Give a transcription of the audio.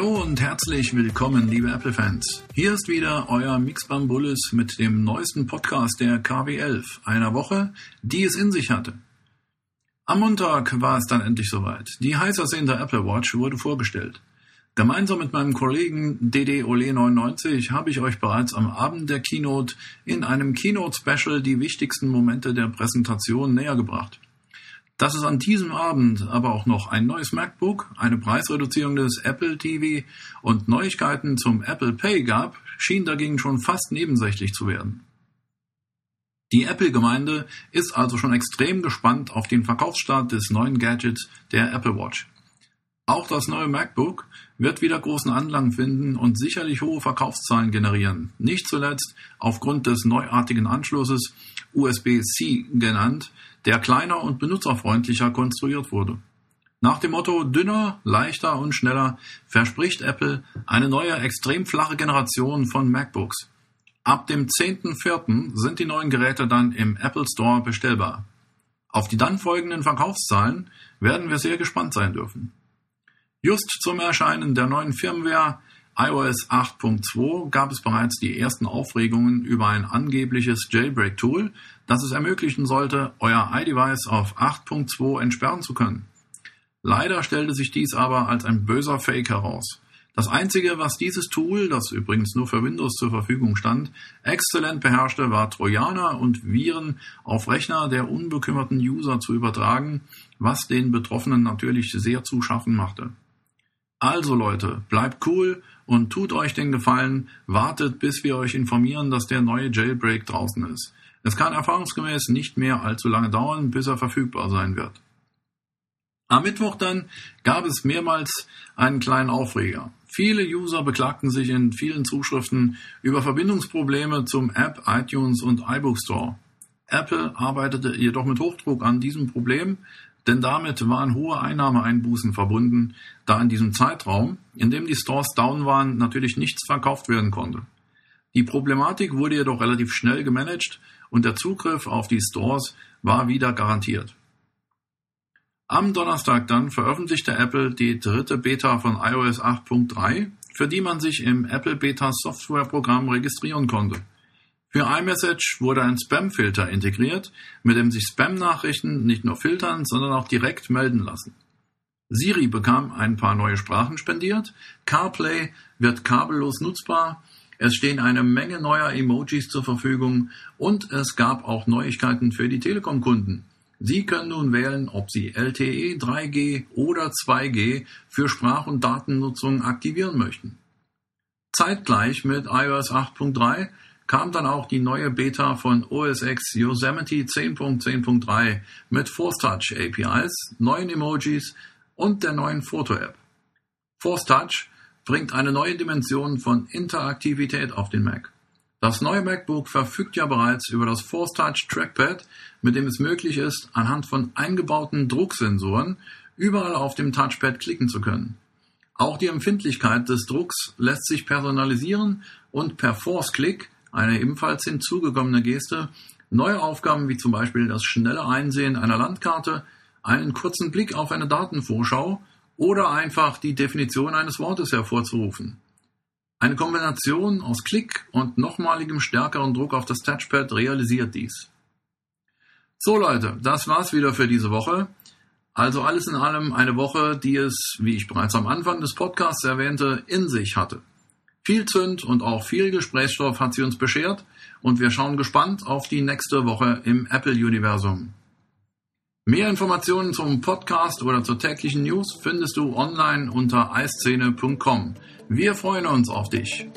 und herzlich willkommen, liebe Apple-Fans. Hier ist wieder euer Mixbambullis mit dem neuesten Podcast der KW11, einer Woche, die es in sich hatte. Am Montag war es dann endlich soweit. Die heiß ersehnte Apple Watch wurde vorgestellt. Gemeinsam mit meinem Kollegen DD Ole 99 habe ich euch bereits am Abend der Keynote in einem Keynote Special die wichtigsten Momente der Präsentation näher gebracht. Dass es an diesem Abend aber auch noch ein neues MacBook, eine Preisreduzierung des Apple TV und Neuigkeiten zum Apple Pay gab, schien dagegen schon fast nebensächlich zu werden. Die Apple-Gemeinde ist also schon extrem gespannt auf den Verkaufsstart des neuen Gadgets der Apple Watch. Auch das neue MacBook wird wieder großen Anklang finden und sicherlich hohe Verkaufszahlen generieren. Nicht zuletzt aufgrund des neuartigen Anschlusses USB-C genannt, der kleiner und benutzerfreundlicher konstruiert wurde. Nach dem Motto dünner, leichter und schneller verspricht Apple eine neue extrem flache Generation von MacBooks. Ab dem 10.04. sind die neuen Geräte dann im Apple Store bestellbar. Auf die dann folgenden Verkaufszahlen werden wir sehr gespannt sein dürfen. Just zum Erscheinen der neuen Firmware iOS 8.2 gab es bereits die ersten Aufregungen über ein angebliches Jailbreak-Tool, das es ermöglichen sollte, euer iDevice auf 8.2 entsperren zu können. Leider stellte sich dies aber als ein böser Fake heraus. Das Einzige, was dieses Tool, das übrigens nur für Windows zur Verfügung stand, exzellent beherrschte, war Trojaner und Viren auf Rechner der unbekümmerten User zu übertragen, was den Betroffenen natürlich sehr zu schaffen machte. Also Leute, bleibt cool und tut euch den Gefallen, wartet, bis wir euch informieren, dass der neue Jailbreak draußen ist. Es kann erfahrungsgemäß nicht mehr allzu lange dauern, bis er verfügbar sein wird. Am Mittwoch dann gab es mehrmals einen kleinen Aufreger. Viele User beklagten sich in vielen Zuschriften über Verbindungsprobleme zum App, iTunes und iBook Store. Apple arbeitete jedoch mit Hochdruck an diesem Problem, denn damit waren hohe Einnahmeeinbußen verbunden, da in diesem Zeitraum, in dem die Stores down waren, natürlich nichts verkauft werden konnte. Die Problematik wurde jedoch relativ schnell gemanagt und der Zugriff auf die Stores war wieder garantiert. Am Donnerstag dann veröffentlichte Apple die dritte Beta von iOS 8.3, für die man sich im Apple Beta Softwareprogramm registrieren konnte. Für iMessage wurde ein Spam-Filter integriert, mit dem sich Spam-Nachrichten nicht nur filtern, sondern auch direkt melden lassen. Siri bekam ein paar neue Sprachen spendiert, CarPlay wird kabellos nutzbar, es stehen eine Menge neuer Emojis zur Verfügung und es gab auch Neuigkeiten für die Telekom-Kunden. Sie können nun wählen, ob Sie LTE 3G oder 2G für Sprach- und Datennutzung aktivieren möchten. Zeitgleich mit iOS 8.3 kam dann auch die neue Beta von OS X Yosemite 10.10.3 mit Force Touch APIs, neuen Emojis und der neuen Foto-App. Force Touch bringt eine neue Dimension von Interaktivität auf den Mac. Das neue MacBook verfügt ja bereits über das Force Touch Trackpad, mit dem es möglich ist, anhand von eingebauten Drucksensoren überall auf dem Touchpad klicken zu können. Auch die Empfindlichkeit des Drucks lässt sich personalisieren und per Force Click eine ebenfalls hinzugekommene Geste, neue Aufgaben wie zum Beispiel das schnelle Einsehen einer Landkarte, einen kurzen Blick auf eine Datenvorschau oder einfach die Definition eines Wortes hervorzurufen. Eine Kombination aus Klick und nochmaligem stärkeren Druck auf das Touchpad realisiert dies. So Leute, das war's wieder für diese Woche. Also alles in allem eine Woche, die es, wie ich bereits am Anfang des Podcasts erwähnte, in sich hatte. Viel Zünd und auch viel Gesprächsstoff hat sie uns beschert und wir schauen gespannt auf die nächste Woche im Apple-Universum. Mehr Informationen zum Podcast oder zur täglichen News findest du online unter eiszene.com. Wir freuen uns auf dich.